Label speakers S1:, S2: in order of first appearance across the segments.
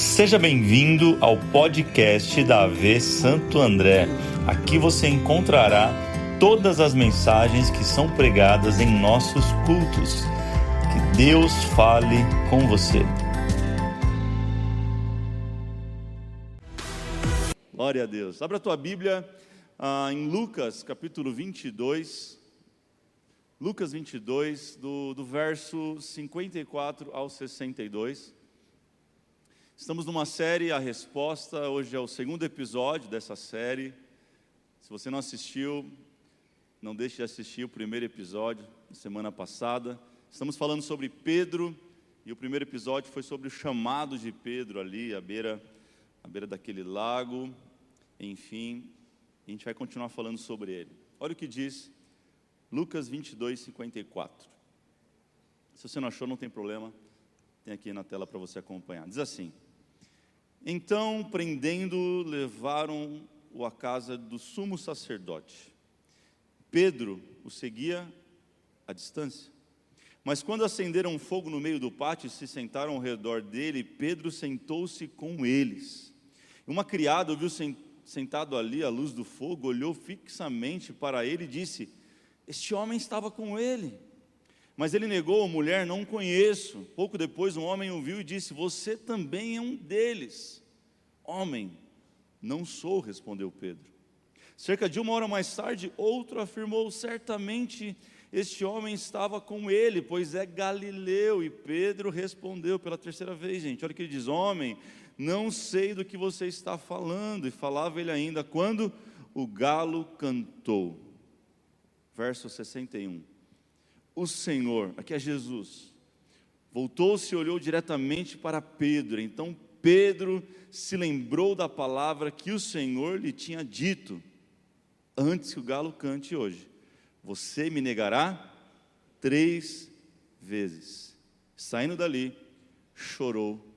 S1: Seja bem-vindo ao podcast da AV Santo André. Aqui você encontrará todas as mensagens que são pregadas em nossos cultos. Que Deus fale com você. Glória a Deus. Abra a tua Bíblia ah, em Lucas, capítulo 22. Lucas 22, do, do verso 54 ao 62. Estamos numa série, a resposta. Hoje é o segundo episódio dessa série. Se você não assistiu, não deixe de assistir o primeiro episódio, semana passada. Estamos falando sobre Pedro, e o primeiro episódio foi sobre o chamado de Pedro ali, à beira, à beira daquele lago. Enfim, a gente vai continuar falando sobre ele. Olha o que diz Lucas 22, 54. Se você não achou, não tem problema, tem aqui na tela para você acompanhar. Diz assim. Então, prendendo, levaram-o à casa do sumo sacerdote. Pedro o seguia à distância. Mas quando acenderam fogo no meio do pátio e se sentaram ao redor dele, Pedro sentou-se com eles. Uma criada ouviu sentado ali à luz do fogo, olhou fixamente para ele e disse: Este homem estava com ele. Mas ele negou, mulher, não conheço. Pouco depois, um homem o viu e disse: Você também é um deles. Homem, não sou, respondeu Pedro. Cerca de uma hora mais tarde, outro afirmou: Certamente este homem estava com ele, pois é Galileu. E Pedro respondeu pela terceira vez, gente. Olha o que ele diz: Homem, não sei do que você está falando. E falava ele ainda quando o galo cantou. Verso 61 o Senhor, aqui é Jesus, voltou-se e olhou diretamente para Pedro. Então Pedro se lembrou da palavra que o Senhor lhe tinha dito, antes que o galo cante hoje: Você me negará três vezes. Saindo dali, chorou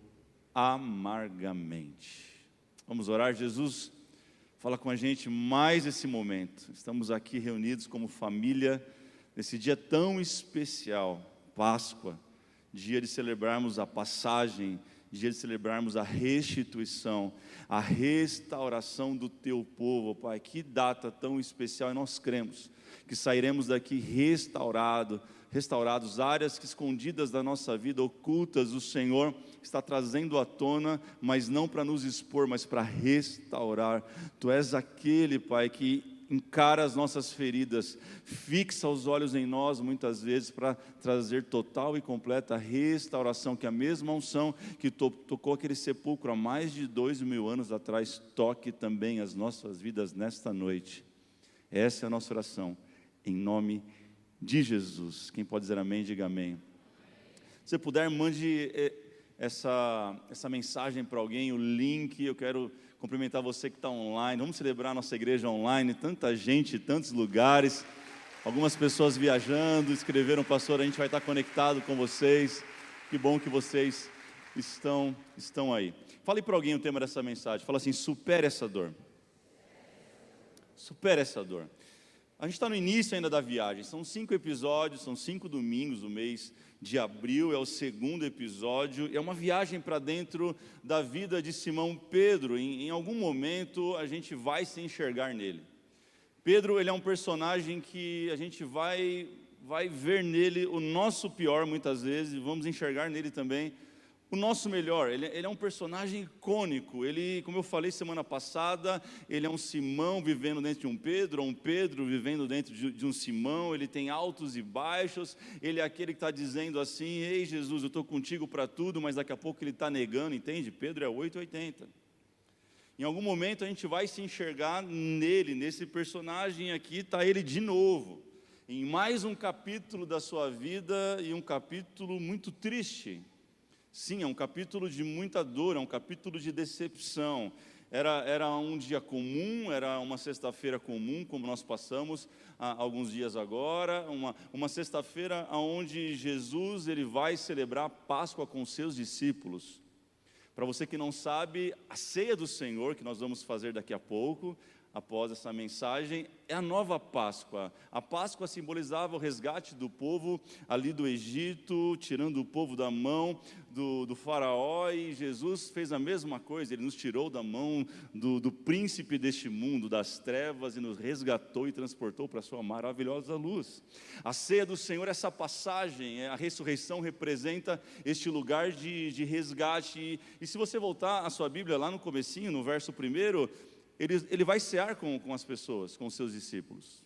S1: amargamente. Vamos orar, Jesus. Fala com a gente mais esse momento. Estamos aqui reunidos como família nesse dia tão especial, Páscoa, dia de celebrarmos a passagem, dia de celebrarmos a restituição, a restauração do teu povo, Pai. Que data tão especial e nós cremos que sairemos daqui restaurado, restaurados, áreas que escondidas da nossa vida, ocultas, o Senhor está trazendo à tona, mas não para nos expor, mas para restaurar. Tu és aquele, Pai, que encara as nossas feridas, fixa os olhos em nós muitas vezes para trazer total e completa restauração, que a mesma unção que to tocou aquele sepulcro há mais de dois mil anos atrás, toque também as nossas vidas nesta noite. Essa é a nossa oração, em nome de Jesus. Quem pode dizer amém, diga amém. Se puder, mande eh, essa, essa mensagem para alguém, o link, eu quero cumprimentar você que está online. Vamos celebrar nossa igreja online, tanta gente, tantos lugares. Algumas pessoas viajando, escreveram, pastor, a gente vai estar conectado com vocês. Que bom que vocês estão, estão aí. Fale para alguém o tema dessa mensagem. Fala assim: supere essa dor. Supere essa dor. A gente está no início ainda da viagem. São cinco episódios, são cinco domingos do mês de abril, é o segundo episódio, é uma viagem para dentro da vida de Simão Pedro. Em, em, algum momento a gente vai se enxergar nele. Pedro, ele é um personagem que a gente vai vai ver nele o nosso pior muitas vezes, vamos enxergar nele também o nosso melhor. Ele, ele, é um personagem icônico. Ele, como eu falei semana passada, ele é um Simão vivendo dentro de um Pedro, um Pedro vivendo dentro de, de um Simão. Ele tem altos e baixos. Ele é aquele que está dizendo assim: Ei Jesus, eu estou contigo para tudo, mas daqui a pouco ele está negando, entende? Pedro é 880. Em algum momento a gente vai se enxergar nele, nesse personagem aqui, está ele de novo. Em mais um capítulo da sua vida e um capítulo muito triste Sim, é um capítulo de muita dor, é um capítulo de decepção. Era, era um dia comum, era uma sexta-feira comum, como nós passamos há alguns dias agora, uma, uma sexta-feira onde Jesus ele vai celebrar a Páscoa com seus discípulos. Para você que não sabe, a ceia do Senhor, que nós vamos fazer daqui a pouco, após essa mensagem é a nova Páscoa. A Páscoa simbolizava o resgate do povo ali do Egito, tirando o povo da mão do, do Faraó, e Jesus fez a mesma coisa, ele nos tirou da mão do, do príncipe deste mundo, das trevas, e nos resgatou e transportou para a sua maravilhosa luz. A ceia do Senhor, essa passagem, a ressurreição representa este lugar de, de resgate. E, e se você voltar a sua Bíblia lá no comecinho, no verso primeiro, ele, ele vai cear com, com as pessoas, com os seus discípulos.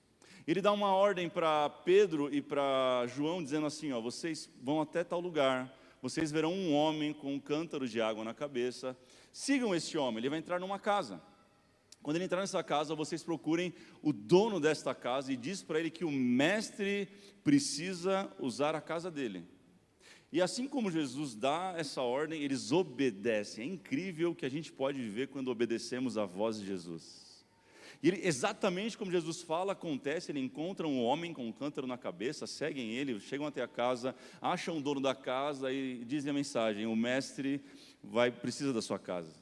S1: Ele dá uma ordem para Pedro e para João, dizendo assim: ó, vocês vão até tal lugar, vocês verão um homem com um cântaro de água na cabeça, sigam esse homem, ele vai entrar numa casa. Quando ele entrar nessa casa, vocês procurem o dono desta casa e diz para ele que o mestre precisa usar a casa dele. E assim como Jesus dá essa ordem, eles obedecem. É incrível que a gente pode viver quando obedecemos à voz de Jesus. E ele, exatamente como Jesus fala, acontece, ele encontra um homem com um cântaro na cabeça, seguem ele, chegam até a casa, acham o dono da casa e dizem a mensagem: o mestre vai precisa da sua casa.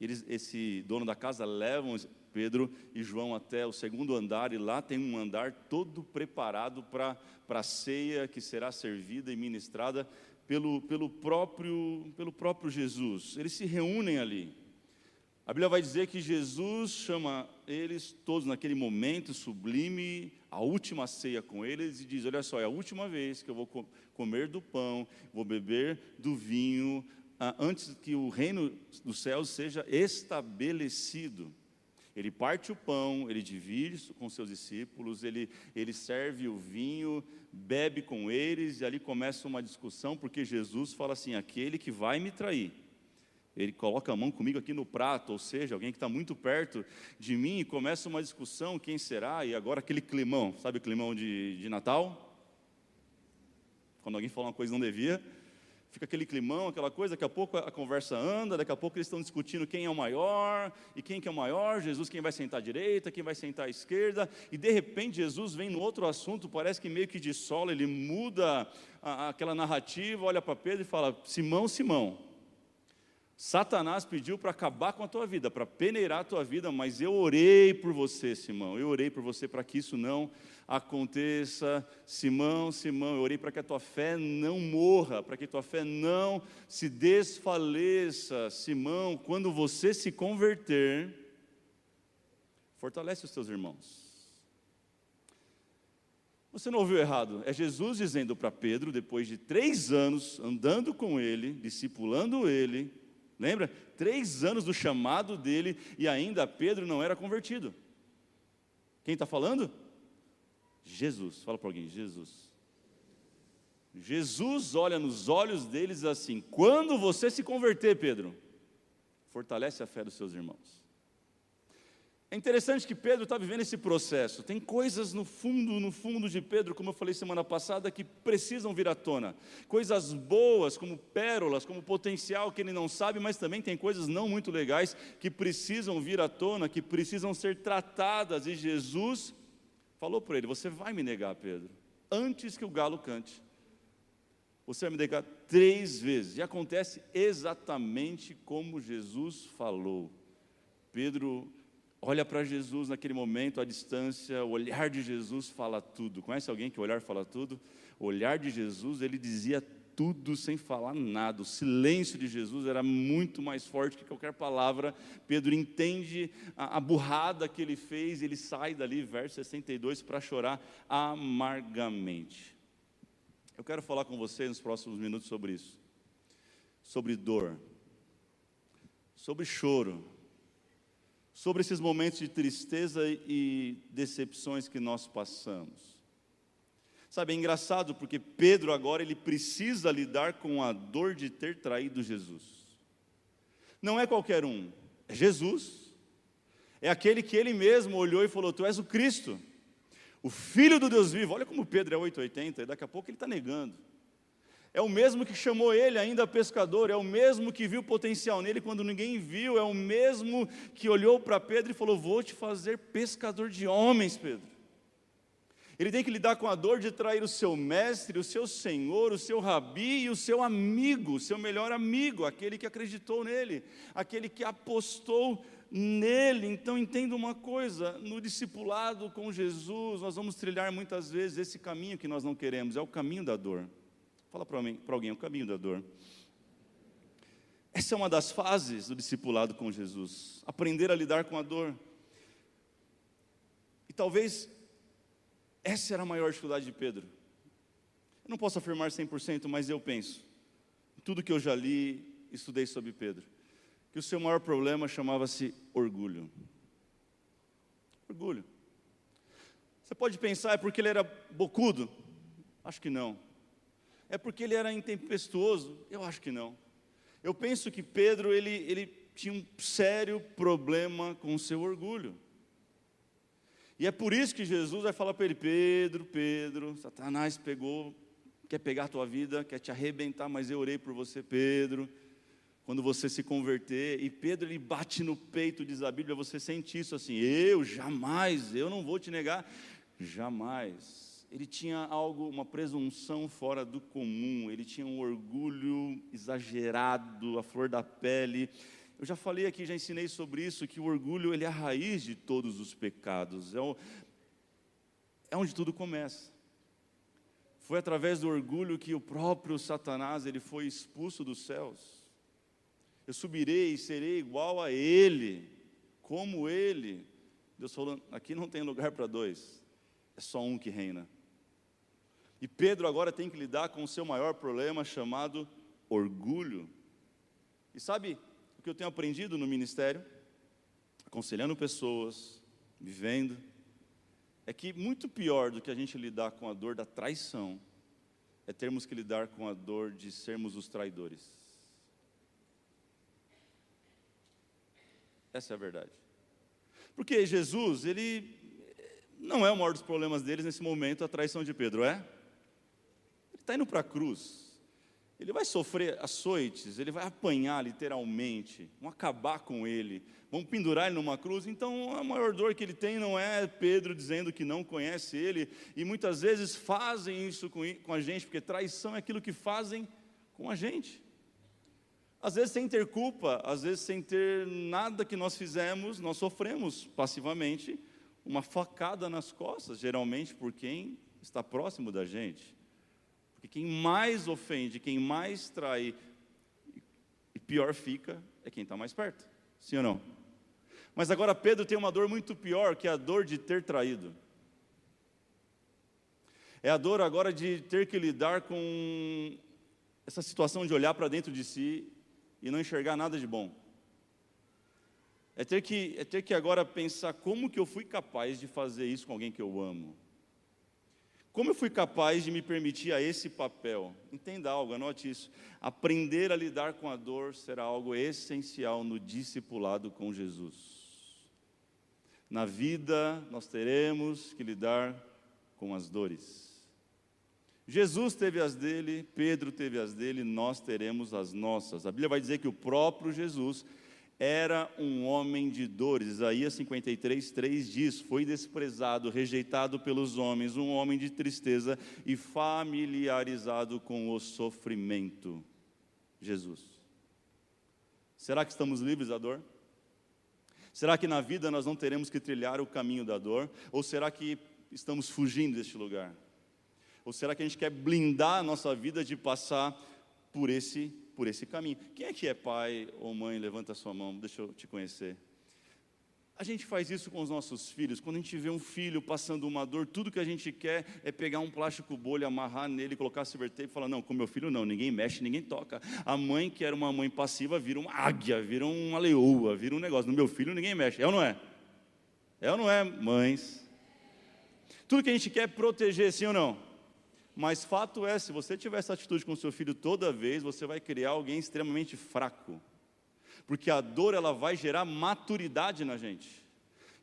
S1: Eles, esse dono da casa levam Pedro e João até o segundo andar, e lá tem um andar todo preparado para a ceia que será servida e ministrada pelo, pelo, próprio, pelo próprio Jesus. Eles se reúnem ali. A Bíblia vai dizer que Jesus chama eles todos naquele momento sublime, a última ceia com eles, e diz: Olha só, é a última vez que eu vou comer do pão, vou beber do vinho, antes que o reino dos céus seja estabelecido. Ele parte o pão, ele divide com seus discípulos, ele, ele serve o vinho, bebe com eles, e ali começa uma discussão, porque Jesus fala assim: aquele que vai me trair, ele coloca a mão comigo aqui no prato, ou seja, alguém que está muito perto de mim, e começa uma discussão: quem será? E agora aquele climão, sabe o climão de, de Natal? Quando alguém fala uma coisa não devia fica aquele climão, aquela coisa, daqui a pouco a conversa anda, daqui a pouco eles estão discutindo quem é o maior, e quem que é o maior, Jesus quem vai sentar à direita, quem vai sentar à esquerda, e de repente Jesus vem no outro assunto, parece que meio que de solo, ele muda a, aquela narrativa, olha para Pedro e fala, Simão, Simão, Satanás pediu para acabar com a tua vida, para peneirar a tua vida, mas eu orei por você, Simão. Eu orei por você para que isso não aconteça. Simão, Simão, eu orei para que a tua fé não morra, para que a tua fé não se desfaleça. Simão, quando você se converter, fortalece os teus irmãos. Você não ouviu errado, é Jesus dizendo para Pedro, depois de três anos andando com ele, discipulando ele, Lembra? Três anos do chamado dele e ainda Pedro não era convertido. Quem está falando? Jesus. Fala para alguém, Jesus. Jesus olha nos olhos deles assim: quando você se converter, Pedro, fortalece a fé dos seus irmãos. É interessante que Pedro está vivendo esse processo. Tem coisas no fundo, no fundo de Pedro, como eu falei semana passada, que precisam vir à tona. Coisas boas, como pérolas, como potencial que ele não sabe, mas também tem coisas não muito legais que precisam vir à tona, que precisam ser tratadas. E Jesus falou para ele: Você vai me negar, Pedro, antes que o galo cante. Você vai me negar três vezes. E acontece exatamente como Jesus falou. Pedro olha para Jesus naquele momento, à distância, o olhar de Jesus fala tudo. Conhece alguém que o olhar fala tudo? O olhar de Jesus, ele dizia tudo sem falar nada. O silêncio de Jesus era muito mais forte que qualquer palavra. Pedro entende a, a burrada que ele fez, ele sai dali, verso 62, para chorar amargamente. Eu quero falar com você nos próximos minutos sobre isso. Sobre dor, sobre choro, sobre esses momentos de tristeza e decepções que nós passamos. Sabe, é engraçado porque Pedro agora ele precisa lidar com a dor de ter traído Jesus. Não é qualquer um, é Jesus. É aquele que ele mesmo olhou e falou: Tu és o Cristo, o Filho do Deus vivo. Olha como Pedro é 880, e daqui a pouco ele está negando. É o mesmo que chamou ele ainda pescador, é o mesmo que viu potencial nele quando ninguém viu, é o mesmo que olhou para Pedro e falou: Vou te fazer pescador de homens, Pedro. Ele tem que lidar com a dor de trair o seu mestre, o seu senhor, o seu rabi e o seu amigo, o seu melhor amigo, aquele que acreditou nele, aquele que apostou nele. Então entenda uma coisa: no discipulado com Jesus, nós vamos trilhar muitas vezes esse caminho que nós não queremos, é o caminho da dor. Fala para alguém, é o caminho da dor. Essa é uma das fases do discipulado com Jesus, aprender a lidar com a dor. E talvez essa era a maior dificuldade de Pedro. Eu não posso afirmar 100%, mas eu penso, tudo que eu já li, estudei sobre Pedro, que o seu maior problema chamava-se orgulho. Orgulho. Você pode pensar, é porque ele era bocudo? Acho que não. É porque ele era intempestuoso? Eu acho que não. Eu penso que Pedro, ele, ele tinha um sério problema com o seu orgulho. E é por isso que Jesus vai falar para ele: Pedro, Pedro, Satanás pegou, quer pegar a tua vida, quer te arrebentar, mas eu orei por você, Pedro quando você se converter, e Pedro ele bate no peito, diz a Bíblia, você sente isso assim, eu jamais, eu não vou te negar, jamais. Ele tinha algo, uma presunção fora do comum, ele tinha um orgulho exagerado, a flor da pele. Eu já falei aqui, já ensinei sobre isso, que o orgulho ele é a raiz de todos os pecados, é, o, é onde tudo começa. Foi através do orgulho que o próprio Satanás ele foi expulso dos céus eu subirei e serei igual a Ele, como Ele. Deus falou: aqui não tem lugar para dois, é só um que reina. E Pedro agora tem que lidar com o seu maior problema chamado orgulho. E sabe o que eu tenho aprendido no ministério? Aconselhando pessoas, vivendo, é que muito pior do que a gente lidar com a dor da traição, é termos que lidar com a dor de sermos os traidores. Essa é a verdade. Porque Jesus, ele não é o maior dos problemas deles nesse momento, a traição de Pedro, é? Está indo para a cruz. Ele vai sofrer açoites, ele vai apanhar literalmente, vão acabar com ele, vão pendurar ele numa cruz. Então, a maior dor que ele tem não é Pedro dizendo que não conhece ele, e muitas vezes fazem isso com a gente, porque traição é aquilo que fazem com a gente. Às vezes sem ter culpa, às vezes sem ter nada que nós fizemos, nós sofremos passivamente uma facada nas costas, geralmente por quem está próximo da gente. Porque quem mais ofende, quem mais trai e pior fica é quem está mais perto. Sim ou não? Mas agora Pedro tem uma dor muito pior, que a dor de ter traído. É a dor agora de ter que lidar com essa situação de olhar para dentro de si e não enxergar nada de bom. É ter que, é ter que agora pensar como que eu fui capaz de fazer isso com alguém que eu amo. Como eu fui capaz de me permitir a esse papel? Entenda algo, anote isso. Aprender a lidar com a dor será algo essencial no discipulado com Jesus. Na vida, nós teremos que lidar com as dores. Jesus teve as dele, Pedro teve as dele, nós teremos as nossas. A Bíblia vai dizer que o próprio Jesus era um homem de dores. Isaías 53, 3 diz: Foi desprezado, rejeitado pelos homens, um homem de tristeza e familiarizado com o sofrimento. Jesus. Será que estamos livres da dor? Será que na vida nós não teremos que trilhar o caminho da dor? Ou será que estamos fugindo deste lugar? Ou será que a gente quer blindar a nossa vida de passar por esse, por esse caminho? Quem é que é pai ou mãe? Levanta a sua mão, deixa eu te conhecer. A gente faz isso com os nossos filhos. Quando a gente vê um filho passando uma dor, tudo que a gente quer é pegar um plástico bolha, amarrar nele, colocar silver tape e falar: Não, com meu filho não, ninguém mexe, ninguém toca. A mãe, que era uma mãe passiva, vira uma águia, vira uma leoa, vira um negócio. No meu filho ninguém mexe. É ou não é? É ou não é, mães? Tudo que a gente quer é proteger, sim ou não? Mas fato é, se você tiver essa atitude com seu filho toda vez, você vai criar alguém extremamente fraco. Porque a dor ela vai gerar maturidade na gente.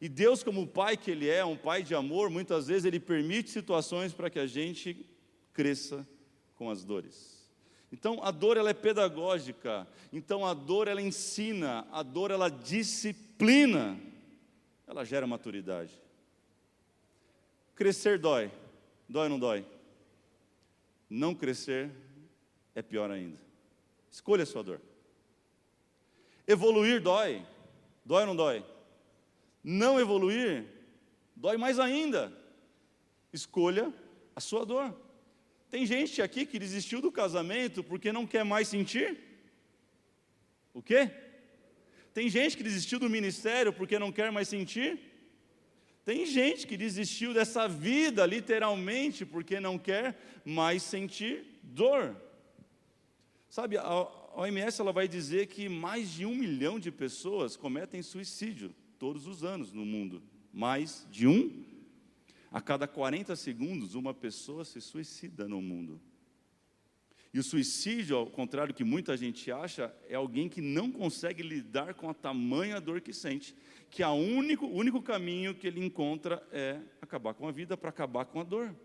S1: E Deus, como o pai que ele é, um pai de amor, muitas vezes ele permite situações para que a gente cresça com as dores. Então a dor ela é pedagógica. Então a dor ela ensina, a dor ela disciplina. Ela gera maturidade. Crescer dói. Dói ou não dói? Não crescer é pior ainda. Escolha a sua dor. Evoluir dói. Dói ou não dói? Não evoluir, dói mais ainda. Escolha a sua dor. Tem gente aqui que desistiu do casamento porque não quer mais sentir? O quê? Tem gente que desistiu do ministério porque não quer mais sentir? Tem gente que desistiu dessa vida, literalmente, porque não quer mais sentir dor. Sabe, a OMS ela vai dizer que mais de um milhão de pessoas cometem suicídio todos os anos no mundo. Mais de um. A cada 40 segundos, uma pessoa se suicida no mundo. E o suicídio, ao contrário do que muita gente acha, é alguém que não consegue lidar com a tamanha dor que sente, que o único, único caminho que ele encontra é acabar com a vida para acabar com a dor.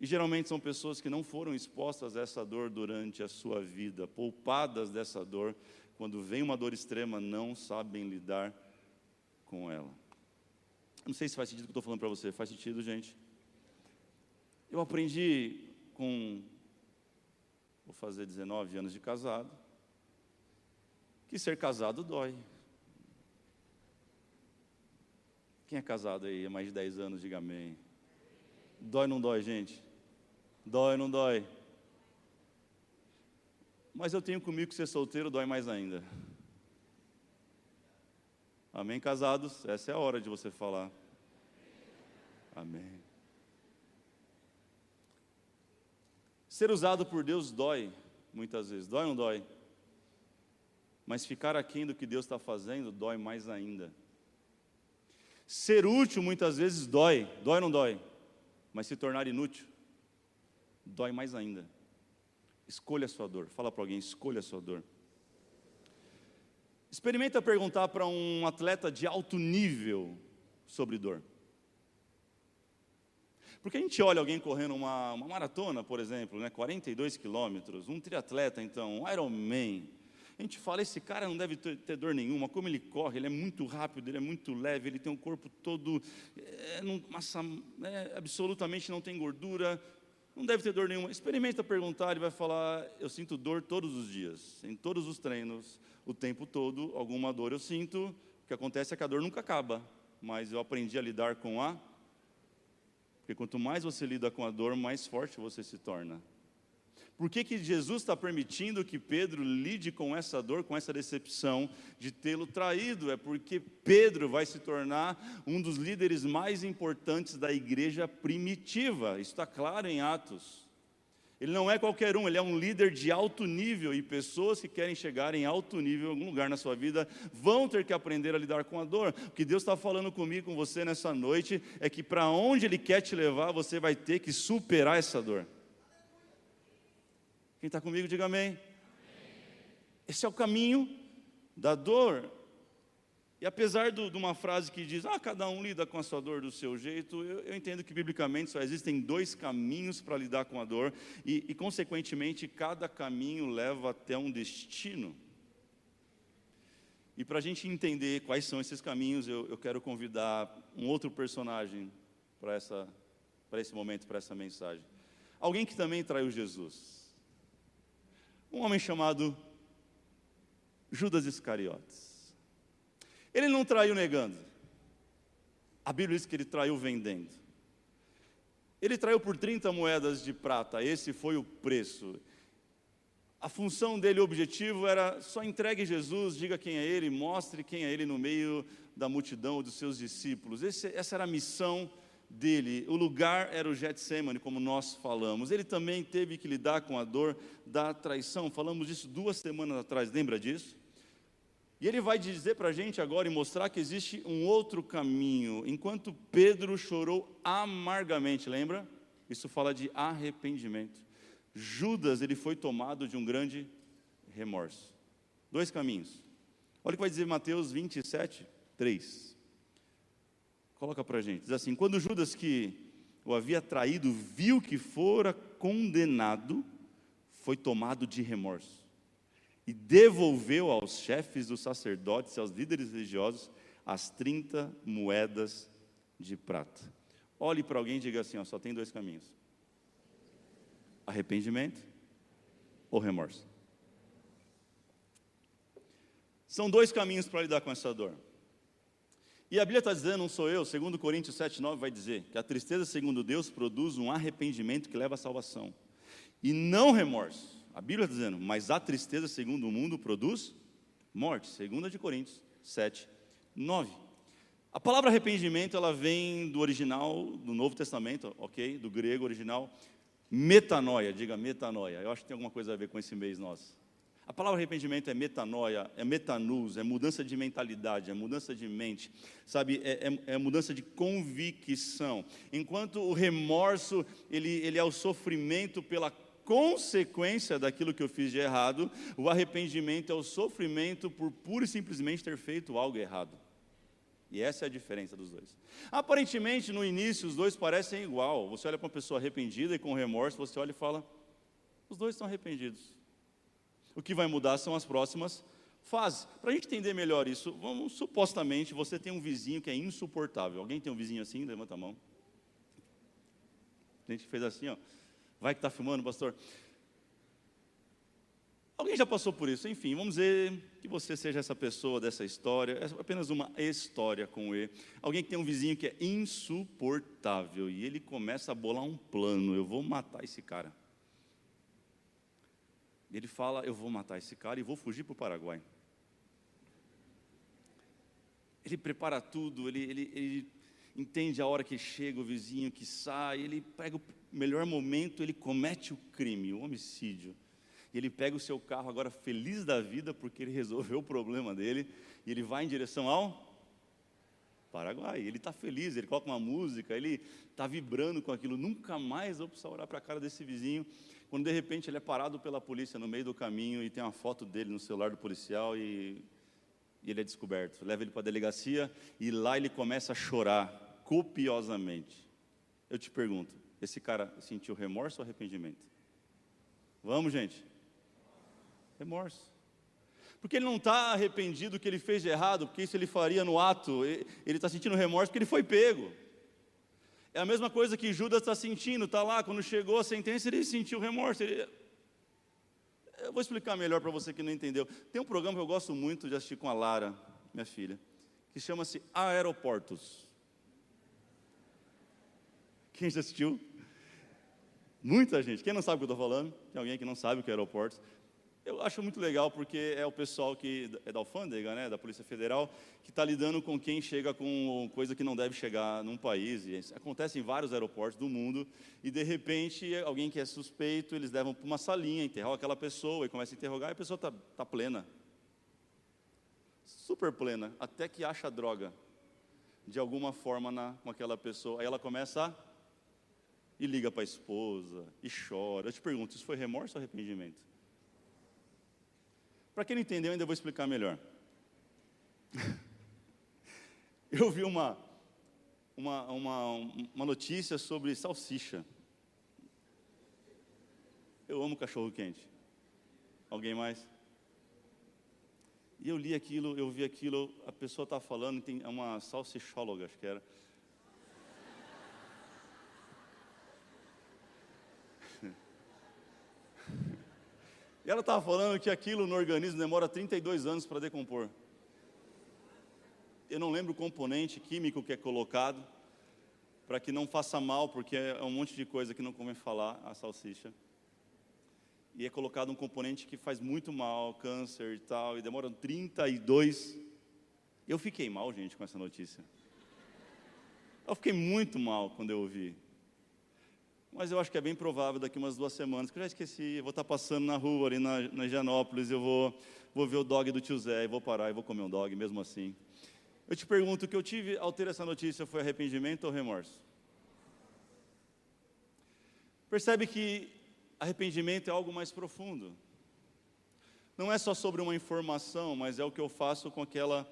S1: E geralmente são pessoas que não foram expostas a essa dor durante a sua vida, poupadas dessa dor, quando vem uma dor extrema, não sabem lidar com ela. Não sei se faz sentido o que eu estou falando para você. Faz sentido, gente? Eu aprendi com vou fazer 19 anos de casado, que ser casado dói. Quem é casado aí há mais de 10 anos, diga amém. Dói não dói, gente? Dói não dói? Mas eu tenho comigo que ser solteiro dói mais ainda. Amém, casados? Essa é a hora de você falar. Amém. Ser usado por Deus dói, muitas vezes. Dói ou não dói? Mas ficar aquém do que Deus está fazendo dói mais ainda. Ser útil muitas vezes dói. Dói ou não dói? Mas se tornar inútil, dói mais ainda. Escolha a sua dor. Fala para alguém, escolha a sua dor. Experimenta perguntar para um atleta de alto nível sobre dor. Porque a gente olha alguém correndo uma, uma maratona, por exemplo, né, 42 quilômetros, um triatleta, então, um Ironman. A gente fala, esse cara não deve ter, ter, dor nenhuma, como ele corre, ele é muito rápido, ele é muito leve, ele tem um corpo todo, é, não, massa, é, absolutamente não tem gordura, não deve ter dor nenhuma. Experimenta perguntar, ele vai falar, eu sinto dor todos os dias, em todos os treinos, o tempo todo, alguma dor eu sinto, o que acontece é que a dor nunca acaba, mas eu aprendi a lidar com a porque quanto mais você lida com a dor, mais forte você se torna. Por que, que Jesus está permitindo que Pedro lide com essa dor, com essa decepção de tê-lo traído? É porque Pedro vai se tornar um dos líderes mais importantes da igreja primitiva. Isso está claro em Atos. Ele não é qualquer um, ele é um líder de alto nível e pessoas que querem chegar em alto nível em algum lugar na sua vida vão ter que aprender a lidar com a dor. O que Deus está falando comigo, com você nessa noite, é que para onde Ele quer te levar, você vai ter que superar essa dor. Quem está comigo, diga amém. Esse é o caminho da dor. E apesar do, de uma frase que diz, ah, cada um lida com a sua dor do seu jeito, eu, eu entendo que biblicamente só existem dois caminhos para lidar com a dor, e, e, consequentemente cada caminho leva até um destino. E para a gente entender quais são esses caminhos, eu, eu quero convidar um outro personagem para esse momento, para essa mensagem. Alguém que também traiu Jesus. Um homem chamado Judas Iscariotes. Ele não traiu negando. A Bíblia diz que ele traiu vendendo. Ele traiu por 30 moedas de prata, esse foi o preço. A função dele, o objetivo era só entregue Jesus, diga quem é ele, mostre quem é ele no meio da multidão dos seus discípulos. Esse, essa era a missão dele. O lugar era o Getsemane, como nós falamos. Ele também teve que lidar com a dor da traição. Falamos disso duas semanas atrás, lembra disso? E ele vai dizer para a gente agora e mostrar que existe um outro caminho. Enquanto Pedro chorou amargamente, lembra? Isso fala de arrependimento. Judas, ele foi tomado de um grande remorso. Dois caminhos. Olha o que vai dizer Mateus 27, 3. Coloca para a gente. Diz assim: Quando Judas, que o havia traído, viu que fora condenado, foi tomado de remorso e devolveu aos chefes dos sacerdotes e aos líderes religiosos as 30 moedas de prata. Olhe para alguém e diga assim: ó, só tem dois caminhos: arrependimento ou remorso. São dois caminhos para lidar com essa dor. E a Bíblia está dizendo, não sou eu, segundo Coríntios 7,9 vai dizer, que a tristeza, segundo Deus, produz um arrependimento que leva à salvação. E não remorso. A Bíblia está dizendo, mas a tristeza, segundo o mundo, produz morte. Segunda de Coríntios 7, 9. A palavra arrependimento, ela vem do original, do Novo Testamento, ok? Do grego original, metanoia, diga metanoia. Eu acho que tem alguma coisa a ver com esse mês nosso. A palavra arrependimento é metanoia, é metanus, é mudança de mentalidade, é mudança de mente, sabe, é, é, é, mudança de convicção. Enquanto o remorso, ele, ele é o sofrimento pela consequência daquilo que eu fiz de errado, o arrependimento é o sofrimento por pura e simplesmente ter feito algo errado. E essa é a diferença dos dois. Aparentemente, no início, os dois parecem igual. Você olha para uma pessoa arrependida e com remorso, você olha e fala: os dois estão arrependidos. O que vai mudar são as próximas fases. Para a gente entender melhor isso, vamos supostamente você tem um vizinho que é insuportável. Alguém tem um vizinho assim? Levanta a mão. A gente fez assim, ó. Vai que está filmando, pastor. Alguém já passou por isso? Enfim, vamos dizer que você seja essa pessoa dessa história, é apenas uma história com E. Alguém que tem um vizinho que é insuportável e ele começa a bolar um plano: eu vou matar esse cara. Ele fala: Eu vou matar esse cara e vou fugir para o Paraguai. Ele prepara tudo, ele, ele, ele entende a hora que chega o vizinho, que sai, ele pega o melhor momento, ele comete o crime, o homicídio. E ele pega o seu carro agora feliz da vida porque ele resolveu o problema dele e ele vai em direção ao Paraguai. Ele está feliz, ele coloca uma música, ele está vibrando com aquilo. Nunca mais vou precisar olhar para a cara desse vizinho quando de repente ele é parado pela polícia no meio do caminho e tem uma foto dele no celular do policial e, e ele é descoberto. Leva ele para a delegacia e lá ele começa a chorar copiosamente. Eu te pergunto, esse cara sentiu remorso ou arrependimento? Vamos, gente. Remorso. Porque ele não está arrependido do que ele fez de errado, porque isso ele faria no ato. Ele está sentindo remorso porque ele foi pego. É a mesma coisa que Judas está sentindo, está lá, quando chegou a sentença, ele sentiu remorso. Ele... Eu vou explicar melhor para você que não entendeu. Tem um programa que eu gosto muito de assistir com a Lara, minha filha, que chama-se Aeroportos. Quem já assistiu? Muita gente. Quem não sabe o que eu estou falando? Tem alguém que não sabe o que é aeroportos? Eu acho muito legal porque é o pessoal que é da alfândega, né, da Polícia Federal, que está lidando com quem chega com coisa que não deve chegar num país. E acontece em vários aeroportos do mundo e de repente alguém que é suspeito eles levam para uma salinha, interrogam aquela pessoa e começam a interrogar e a pessoa está tá plena, super plena, até que acha droga de alguma forma na, com aquela pessoa. Aí ela começa a e liga para a esposa e chora. Eu te pergunto, isso foi remorso ou arrependimento? Para quem não entendeu, ainda vou explicar melhor. Eu vi uma, uma, uma, uma notícia sobre salsicha. Eu amo cachorro quente. Alguém mais? E eu li aquilo, eu vi aquilo, a pessoa está falando, tem uma salsichóloga, acho que era. E ela estava falando que aquilo no organismo demora 32 anos para decompor. Eu não lembro o componente químico que é colocado para que não faça mal, porque é um monte de coisa que não convém falar a salsicha. E é colocado um componente que faz muito mal, câncer e tal, e demora 32. Eu fiquei mal, gente, com essa notícia. Eu fiquei muito mal quando eu ouvi mas eu acho que é bem provável daqui umas duas semanas, que eu já esqueci, eu vou estar passando na rua ali na, na Higienópolis, eu vou, vou ver o dog do tio Zé, e vou parar e vou comer um dog mesmo assim. Eu te pergunto, o que eu tive ao ter essa notícia foi arrependimento ou remorso? Percebe que arrependimento é algo mais profundo. Não é só sobre uma informação, mas é o que eu faço com aquela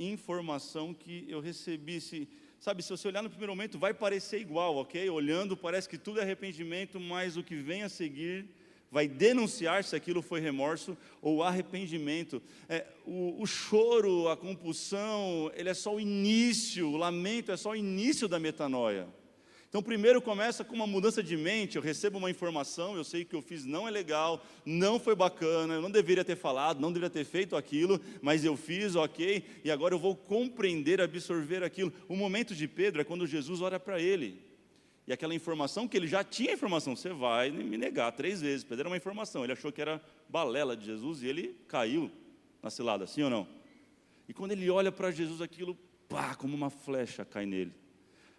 S1: informação que eu recebi. Se, Sabe, se você olhar no primeiro momento, vai parecer igual, ok? Olhando, parece que tudo é arrependimento, mas o que vem a seguir vai denunciar se aquilo foi remorso ou arrependimento. É, o, o, choro, a compulsão, ele é só o início, o lamento é só o início da metanoia. Então, primeiro começa com uma mudança de mente. Eu recebo uma informação, eu sei que o que eu fiz não é legal, não foi bacana, eu não deveria ter falado, não deveria ter feito aquilo, mas eu fiz, ok, e agora eu vou compreender, absorver aquilo. O momento de Pedro é quando Jesus olha para ele. E aquela informação que ele já tinha informação, você vai me negar três vezes. Pedro era uma informação, ele achou que era balela de Jesus e ele caiu na cilada, sim ou não? E quando ele olha para Jesus, aquilo, pá, como uma flecha cai nele.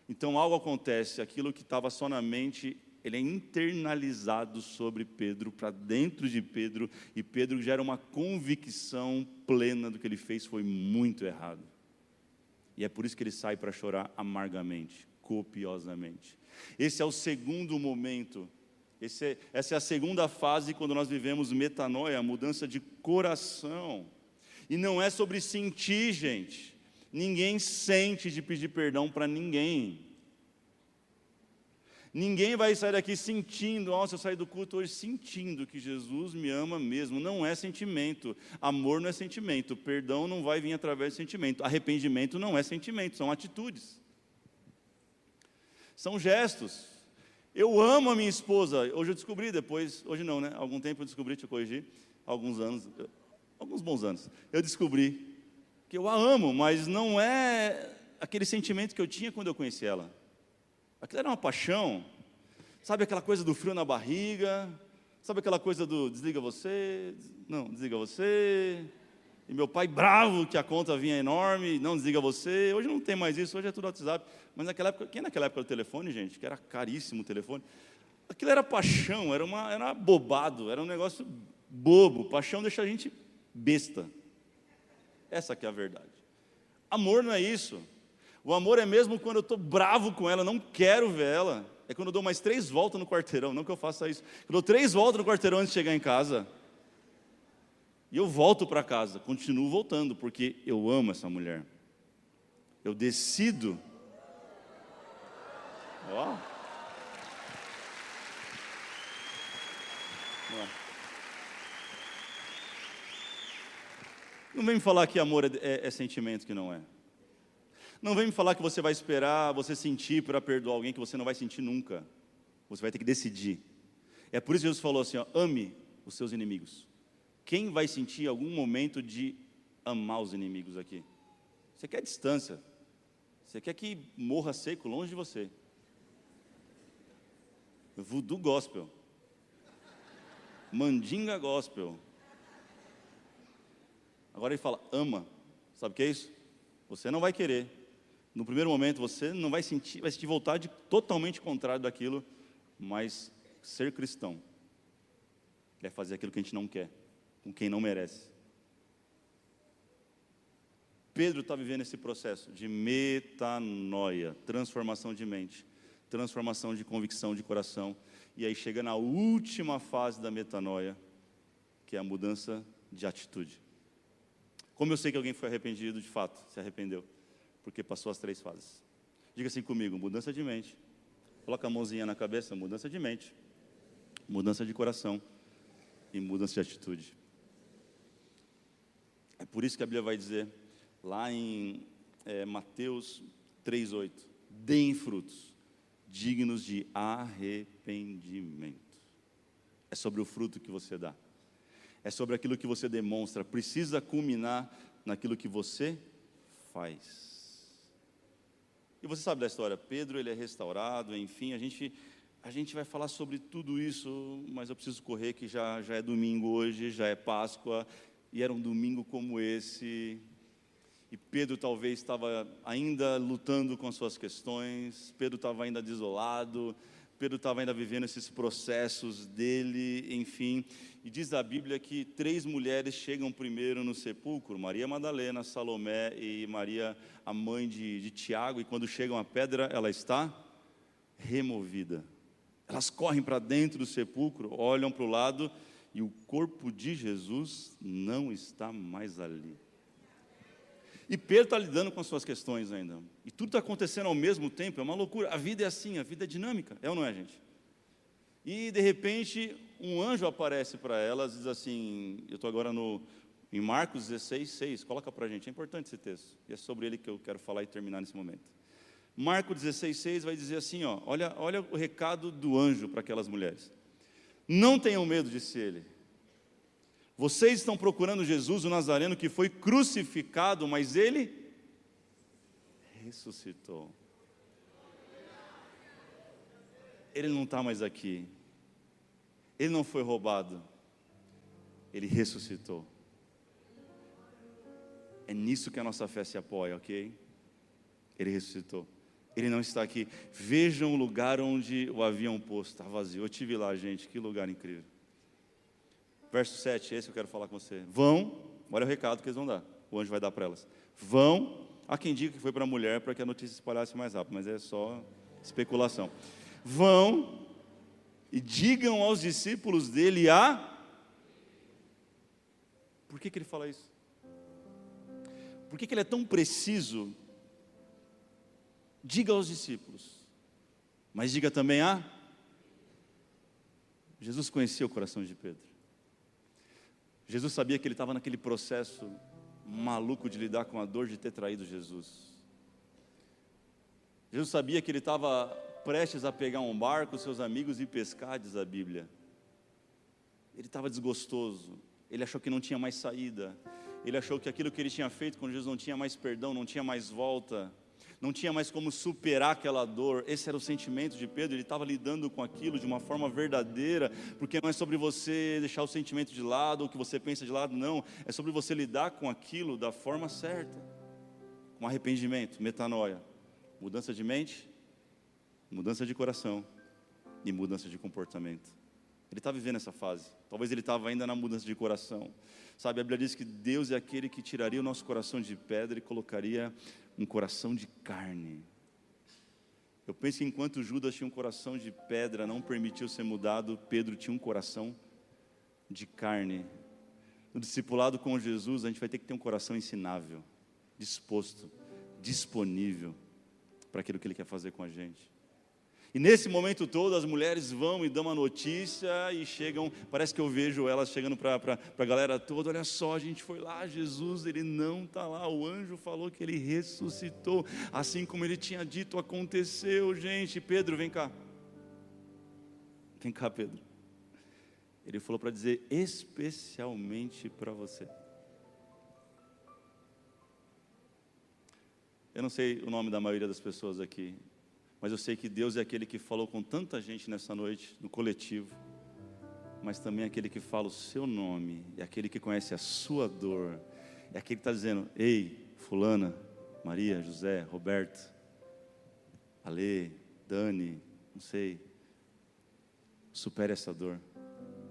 S1: Então algo acontece, aquilo que estava só na mente, ele é internalizado sobre Pedro, para dentro de Pedro, e Pedro gera uma convicção plena do que ele fez foi muito errado. E é por isso que ele sai para chorar amargamente, copiosamente. Esse é o segundo momento, é, essa é a segunda fase quando nós vivemos metanoia, mudança de coração. E não é sobre sentir, gente. Ninguém sente de pedir perdão para ninguém. Ninguém vai sair daqui sentindo, nossa, eu saí do culto hoje sentindo que Jesus me ama mesmo. Não é sentimento. Amor não é sentimento. Perdão não vai vir através de sentimento. Arrependimento não é sentimento, são atitudes. São gestos. Eu amo a minha esposa. Hoje eu descobri, depois, hoje não, né? Algum tempo eu descobri, te corrigi, alguns anos alguns bons anos, eu descobri que eu a amo, mas não é aquele sentimento que eu tinha quando eu conheci ela. Aquilo era uma paixão, sabe aquela coisa do frio na barriga, sabe aquela coisa do desliga você, não, desliga você, e meu pai bravo que a conta vinha enorme, não desliga você. Hoje não tem mais isso, hoje é tudo WhatsApp. Mas naquela época, quem naquela época do telefone, gente, que era caríssimo o telefone, aquilo era paixão, era, uma, era bobado, era um negócio bobo. Paixão deixa a gente besta. Essa que é a verdade. Amor não é isso. O amor é mesmo quando eu estou bravo com ela, não quero ver ela. É quando eu dou mais três voltas no quarteirão, não que eu faça isso. Eu dou três voltas no quarteirão antes de chegar em casa. E eu volto para casa, continuo voltando, porque eu amo essa mulher. Eu decido. Ó. Não vem me falar que amor é, é, é sentimento que não é. Não vem me falar que você vai esperar você sentir para perdoar alguém que você não vai sentir nunca. Você vai ter que decidir. É por isso que Jesus falou assim: ó, ame os seus inimigos. Quem vai sentir algum momento de amar os inimigos aqui? Você quer distância. Você quer que morra seco longe de você. Voodoo gospel. Mandinga gospel. Agora ele fala, ama. Sabe o que é isso? Você não vai querer. No primeiro momento você não vai sentir, vai sentir vontade totalmente contrário daquilo, mas ser cristão é fazer aquilo que a gente não quer, com quem não merece. Pedro está vivendo esse processo de metanoia, transformação de mente, transformação de convicção de coração, e aí chega na última fase da metanoia, que é a mudança de atitude. Como eu sei que alguém foi arrependido de fato, se arrependeu? Porque passou as três fases. Diga assim comigo: mudança de mente. Coloca a mãozinha na cabeça, mudança de mente, mudança de coração e mudança de atitude. É por isso que a Bíblia vai dizer, lá em é, Mateus 3,8: deem frutos dignos de arrependimento. É sobre o fruto que você dá é sobre aquilo que você demonstra, precisa culminar naquilo que você faz. E você sabe da história, Pedro ele é restaurado, enfim, a gente a gente vai falar sobre tudo isso, mas eu preciso correr que já já é domingo hoje, já é Páscoa, e era um domingo como esse, e Pedro talvez estava ainda lutando com as suas questões, Pedro estava ainda desolado, Pedro estava ainda vivendo esses processos dele, enfim. E diz a Bíblia que três mulheres chegam primeiro no sepulcro: Maria Madalena, Salomé e Maria, a mãe de, de Tiago. E quando chegam à pedra, ela está removida. Elas correm para dentro do sepulcro, olham para o lado e o corpo de Jesus não está mais ali. E Pedro está lidando com as suas questões ainda. E tudo está acontecendo ao mesmo tempo, é uma loucura. A vida é assim, a vida é dinâmica, é ou não é, gente? E de repente, um anjo aparece para elas e diz assim: Eu estou agora no, em Marcos 16, 6. Coloca para a gente, é importante esse texto. E é sobre ele que eu quero falar e terminar nesse momento. Marco 16,6 vai dizer assim: ó, olha, olha o recado do anjo para aquelas mulheres. Não tenham medo, disse ele. Vocês estão procurando Jesus, o Nazareno, que foi crucificado, mas ele ressuscitou. Ele não está mais aqui. Ele não foi roubado. Ele ressuscitou. É nisso que a nossa fé se apoia, ok? Ele ressuscitou. Ele não está aqui. Vejam o lugar onde o haviam posto, está vazio. Eu tive lá, gente, que lugar incrível. Verso 7, esse eu quero falar com você. Vão, olha o recado que eles vão dar. O anjo vai dar para elas. Vão, há quem diga que foi para a mulher para que a notícia se espalhasse mais rápido, mas é só especulação. Vão e digam aos discípulos dele a. Por que, que ele fala isso? Por que, que ele é tão preciso diga aos discípulos, mas diga também a. Jesus conhecia o coração de Pedro. Jesus sabia que ele estava naquele processo maluco de lidar com a dor de ter traído Jesus. Jesus sabia que ele estava prestes a pegar um barco, seus amigos e pescar, diz a Bíblia. Ele estava desgostoso, ele achou que não tinha mais saída, ele achou que aquilo que ele tinha feito com Jesus não tinha mais perdão, não tinha mais volta não tinha mais como superar aquela dor. Esse era o sentimento de Pedro, ele estava lidando com aquilo de uma forma verdadeira, porque não é sobre você deixar o sentimento de lado, ou o que você pensa de lado, não, é sobre você lidar com aquilo da forma certa, com arrependimento, metanoia, mudança de mente, mudança de coração e mudança de comportamento. Ele está vivendo essa fase. Talvez ele estava ainda na mudança de coração. Sabe, a Bíblia diz que Deus é aquele que tiraria o nosso coração de pedra e colocaria um coração de carne. Eu penso que enquanto Judas tinha um coração de pedra, não permitiu ser mudado, Pedro tinha um coração de carne. No discipulado com Jesus, a gente vai ter que ter um coração ensinável, disposto, disponível para aquilo que Ele quer fazer com a gente. E nesse momento todo, as mulheres vão e dão uma notícia e chegam. Parece que eu vejo elas chegando para a galera toda: olha só, a gente foi lá, Jesus, ele não está lá. O anjo falou que ele ressuscitou, assim como ele tinha dito, aconteceu, gente. Pedro, vem cá. Vem cá, Pedro. Ele falou para dizer especialmente para você. Eu não sei o nome da maioria das pessoas aqui, mas eu sei que Deus é aquele que falou com tanta gente nessa noite, no coletivo, mas também é aquele que fala o seu nome, é aquele que conhece a sua dor, é aquele que está dizendo: Ei, Fulana, Maria, José, Roberto, Ale, Dani, não sei, supere essa dor.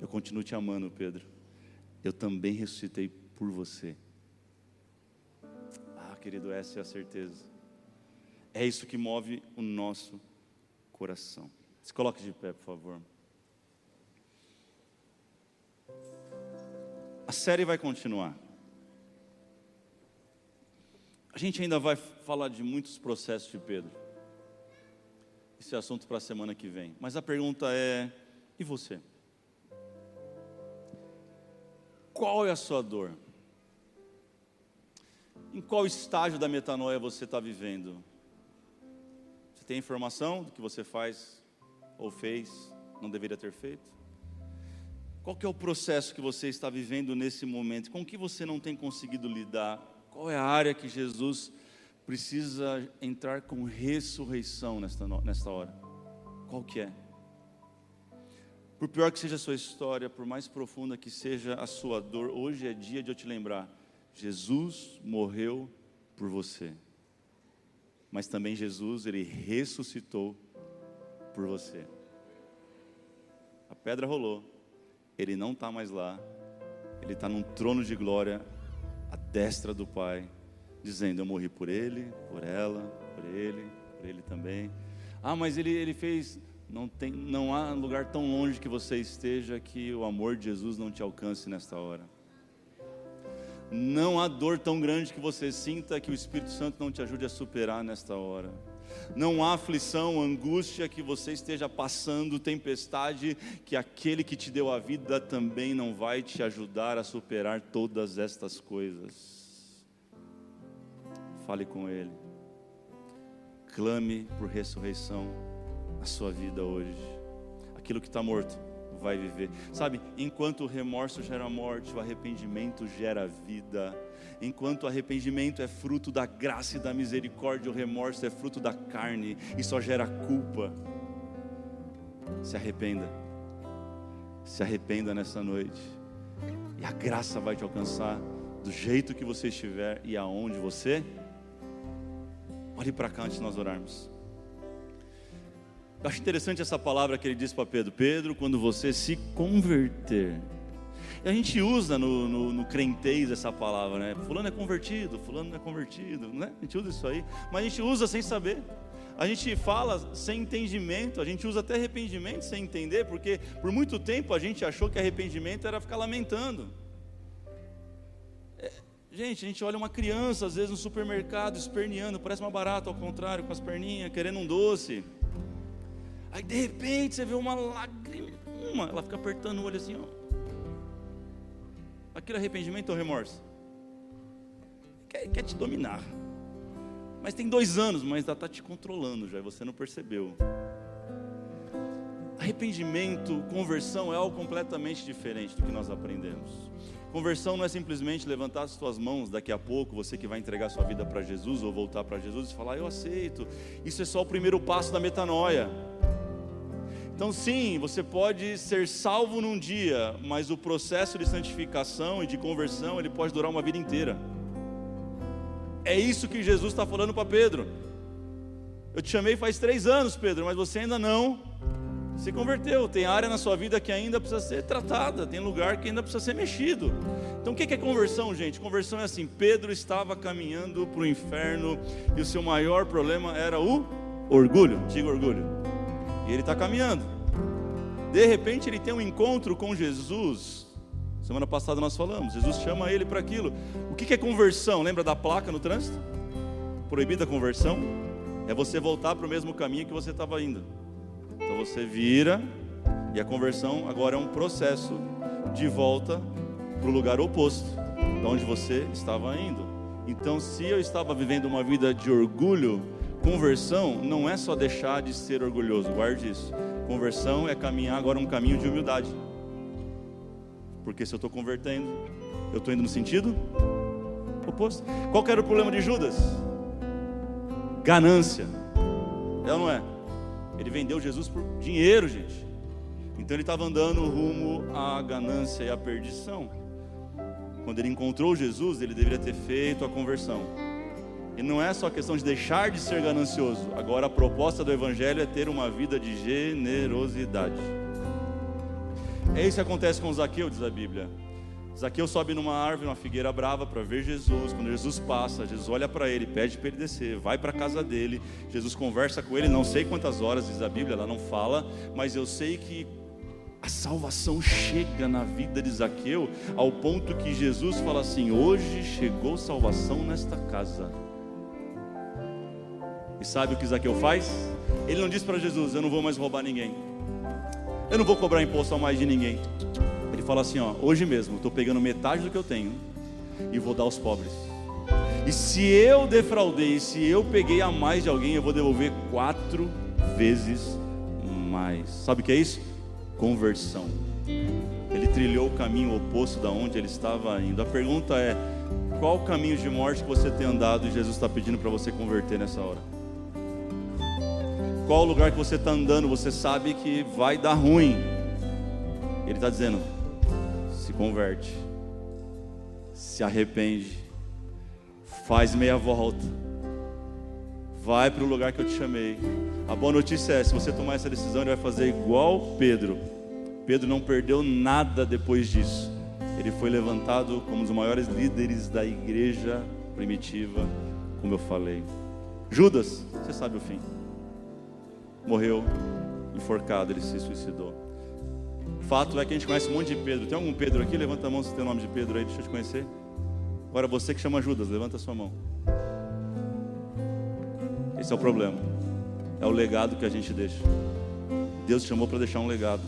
S1: Eu continuo te amando, Pedro. Eu também ressuscitei por você. Ah, querido, essa é a certeza. É isso que move o nosso coração. Se coloque de pé, por favor. A série vai continuar. A gente ainda vai falar de muitos processos de Pedro. Esse é assunto para a semana que vem. Mas a pergunta é: e você? Qual é a sua dor? Em qual estágio da metanoia você está vivendo? Você tem informação do que você faz ou fez, não deveria ter feito? Qual que é o processo que você está vivendo nesse momento? Com que você não tem conseguido lidar? Qual é a área que Jesus precisa entrar com ressurreição nesta, nesta hora? Qual que é? Por pior que seja a sua história, por mais profunda que seja a sua dor, hoje é dia de eu te lembrar: Jesus morreu por você mas também Jesus, ele ressuscitou por você. A pedra rolou, ele não está mais lá, ele está num trono de glória, à destra do Pai, dizendo: Eu morri por ele, por ela, por ele, por ele também. Ah, mas ele, ele fez. Não, tem, não há lugar tão longe que você esteja que o amor de Jesus não te alcance nesta hora. Não há dor tão grande que você sinta que o Espírito Santo não te ajude a superar nesta hora. Não há aflição, angústia que você esteja passando, tempestade, que aquele que te deu a vida também não vai te ajudar a superar todas estas coisas. Fale com Ele, clame por ressurreição na sua vida hoje. Aquilo que está morto vai viver. Sabe, enquanto o remorso gera morte, o arrependimento gera vida. Enquanto o arrependimento é fruto da graça e da misericórdia, o remorso é fruto da carne e só gera culpa. Se arrependa. Se arrependa nessa noite. E a graça vai te alcançar do jeito que você estiver e aonde você. Olhe para cá antes de nós orarmos. Eu acho interessante essa palavra que ele diz para Pedro: Pedro, quando você se converter. E a gente usa no, no, no crentez essa palavra, né? Fulano é convertido, fulano não é convertido, né? A gente usa isso aí, mas a gente usa sem saber. A gente fala sem entendimento, a gente usa até arrependimento sem entender, porque por muito tempo a gente achou que arrependimento era ficar lamentando. É, gente, a gente olha uma criança, às vezes no supermercado, esperneando, parece uma barata ao contrário, com as perninhas, querendo um doce. Aí de repente você vê uma lágrima, ela fica apertando o olho assim, ó. Aquele arrependimento ou remorso? Quer, quer te dominar. Mas tem dois anos, mas está te controlando já, e você não percebeu. Arrependimento, conversão é algo completamente diferente do que nós aprendemos. Conversão não é simplesmente levantar as suas mãos daqui a pouco, você que vai entregar sua vida para Jesus ou voltar para Jesus e falar, eu aceito. Isso é só o primeiro passo da metanoia. Então, sim, você pode ser salvo num dia, mas o processo de santificação e de conversão ele pode durar uma vida inteira. É isso que Jesus está falando para Pedro. Eu te chamei faz três anos, Pedro, mas você ainda não se converteu. Tem área na sua vida que ainda precisa ser tratada, tem lugar que ainda precisa ser mexido. Então, o que é conversão, gente? Conversão é assim: Pedro estava caminhando para o inferno e o seu maior problema era o orgulho. Diga orgulho. E ele está caminhando. De repente ele tem um encontro com Jesus. Semana passada nós falamos, Jesus chama ele para aquilo. O que é conversão? Lembra da placa no trânsito? Proibida a conversão? É você voltar para o mesmo caminho que você estava indo. Então você vira, e a conversão agora é um processo de volta para o lugar oposto, de onde você estava indo. Então, se eu estava vivendo uma vida de orgulho, Conversão não é só deixar de ser orgulhoso, guarde isso. Conversão é caminhar agora um caminho de humildade. Porque se eu estou convertendo, eu estou indo no sentido oposto. Qual era o problema de Judas? Ganância. É ou não é? Ele vendeu Jesus por dinheiro, gente. Então ele estava andando rumo à ganância e à perdição. Quando ele encontrou Jesus, ele deveria ter feito a conversão. E não é só questão de deixar de ser ganancioso. Agora a proposta do Evangelho é ter uma vida de generosidade. É isso que acontece com Zaqueu, diz a Bíblia. Zaqueu sobe numa árvore, uma figueira brava, para ver Jesus. Quando Jesus passa, Jesus olha para ele, pede para ele descer, vai para a casa dele. Jesus conversa com ele, não sei quantas horas, diz a Bíblia, ela não fala, mas eu sei que a salvação chega na vida de Zaqueu, ao ponto que Jesus fala assim: Hoje chegou salvação nesta casa. E sabe o que Zaqueu faz? Ele não diz para Jesus: Eu não vou mais roubar ninguém. Eu não vou cobrar imposto a mais de ninguém. Ele fala assim: Ó, hoje mesmo, estou pegando metade do que eu tenho e vou dar aos pobres. E se eu defraudei, se eu peguei a mais de alguém, eu vou devolver quatro vezes mais. Sabe o que é isso? Conversão. Ele trilhou o caminho oposto da onde ele estava indo. A pergunta é: qual caminho de morte que você tem andado e Jesus está pedindo para você converter nessa hora? Qual lugar que você está andando, você sabe que vai dar ruim. Ele está dizendo: se converte, se arrepende, faz meia volta, vai para o lugar que eu te chamei. A boa notícia é: se você tomar essa decisão, ele vai fazer igual Pedro. Pedro não perdeu nada depois disso. Ele foi levantado como um dos maiores líderes da igreja primitiva, como eu falei. Judas, você sabe o fim morreu enforcado, ele se suicidou. Fato é que a gente conhece um monte de Pedro. Tem algum Pedro aqui? Levanta a mão se tem o nome de Pedro aí, deixa eu te conhecer. Agora você que chama Judas, levanta a sua mão. Esse é o problema. É o legado que a gente deixa. Deus te chamou para deixar um legado.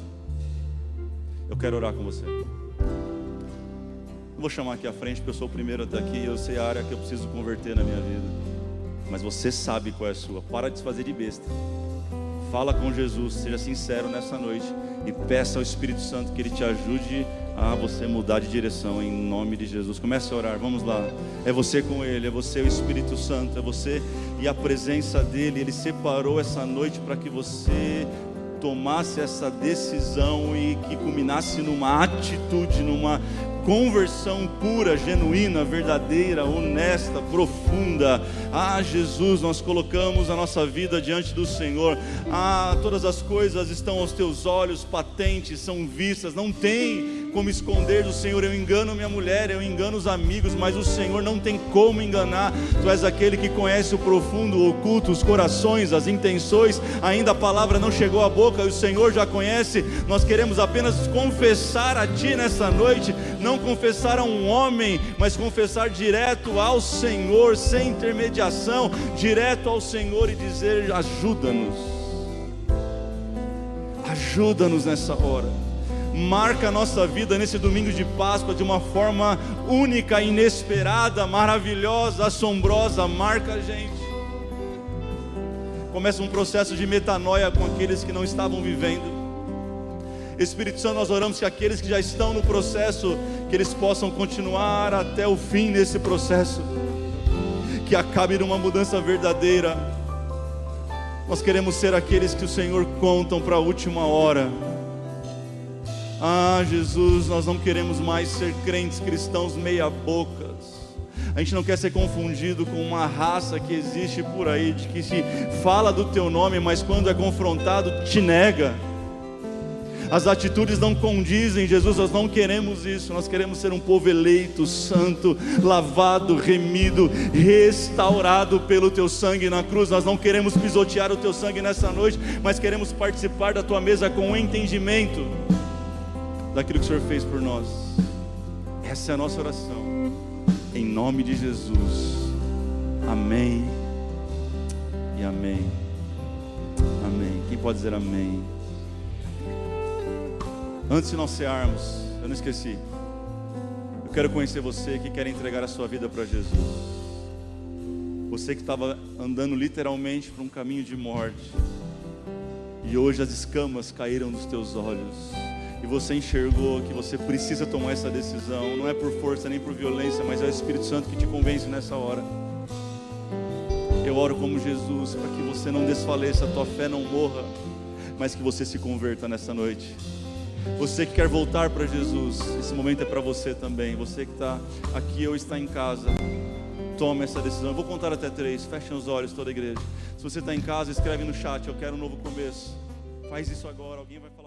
S1: Eu quero orar com você. Eu vou chamar aqui à frente, porque eu sou o primeiro até aqui eu sei a área que eu preciso converter na minha vida. mas você sabe qual é a sua. Para de se fazer de besta. Fala com Jesus, seja sincero nessa noite e peça ao Espírito Santo que ele te ajude a você mudar de direção em nome de Jesus. Comece a orar, vamos lá. É você com ele, é você o Espírito Santo, é você e a presença dele. Ele separou essa noite para que você tomasse essa decisão e que culminasse numa atitude, numa conversão pura, genuína, verdadeira, honesta, profunda. Ah, Jesus, nós colocamos a nossa vida diante do Senhor. Ah, todas as coisas estão aos teus olhos, patentes, são vistas, não tem como esconder do Senhor. Eu engano minha mulher, eu engano os amigos, mas o Senhor não tem como enganar. Tu és aquele que conhece o profundo, o oculto, os corações, as intenções. Ainda a palavra não chegou à boca e o Senhor já conhece. Nós queremos apenas confessar a Ti nessa noite, não não confessar a um homem, mas confessar direto ao Senhor, sem intermediação, direto ao Senhor e dizer: ajuda-nos, ajuda-nos nessa hora. Marca a nossa vida nesse domingo de Páscoa de uma forma única, inesperada, maravilhosa, assombrosa. Marca a gente. Começa um processo de metanoia com aqueles que não estavam vivendo Espírito Santo, nós oramos que aqueles que já estão no processo, que eles possam continuar até o fim nesse processo, que acabe numa mudança verdadeira. Nós queremos ser aqueles que o Senhor contam para a última hora. Ah, Jesus, nós não queremos mais ser crentes cristãos meia-bocas. A gente não quer ser confundido com uma raça que existe por aí, de que se fala do teu nome, mas quando é confrontado, te nega as atitudes não condizem, Jesus, nós não queremos isso, nós queremos ser um povo eleito, santo, lavado, remido, restaurado pelo teu sangue na cruz. Nós não queremos pisotear o teu sangue nessa noite, mas queremos participar da tua mesa com entendimento daquilo que o Senhor fez por nós. Essa é a nossa oração, em nome de Jesus. Amém e amém. Amém. Quem pode dizer amém? Antes de nós cearmos, eu não esqueci. Eu quero conhecer você que quer entregar a sua vida para Jesus. Você que estava andando literalmente por um caminho de morte. E hoje as escamas caíram dos teus olhos. E você enxergou que você precisa tomar essa decisão. Não é por força nem por violência, mas é o Espírito Santo que te convence nessa hora. Eu oro como Jesus para que você não desfaleça, a tua fé não morra, mas que você se converta nessa noite. Você que quer voltar para Jesus, esse momento é para você também. Você que está aqui ou está em casa, tome essa decisão. Eu vou contar até três. Fechem os olhos, toda a igreja. Se você está em casa, escreve no chat. Eu quero um novo começo. Faz isso agora. Alguém vai falar.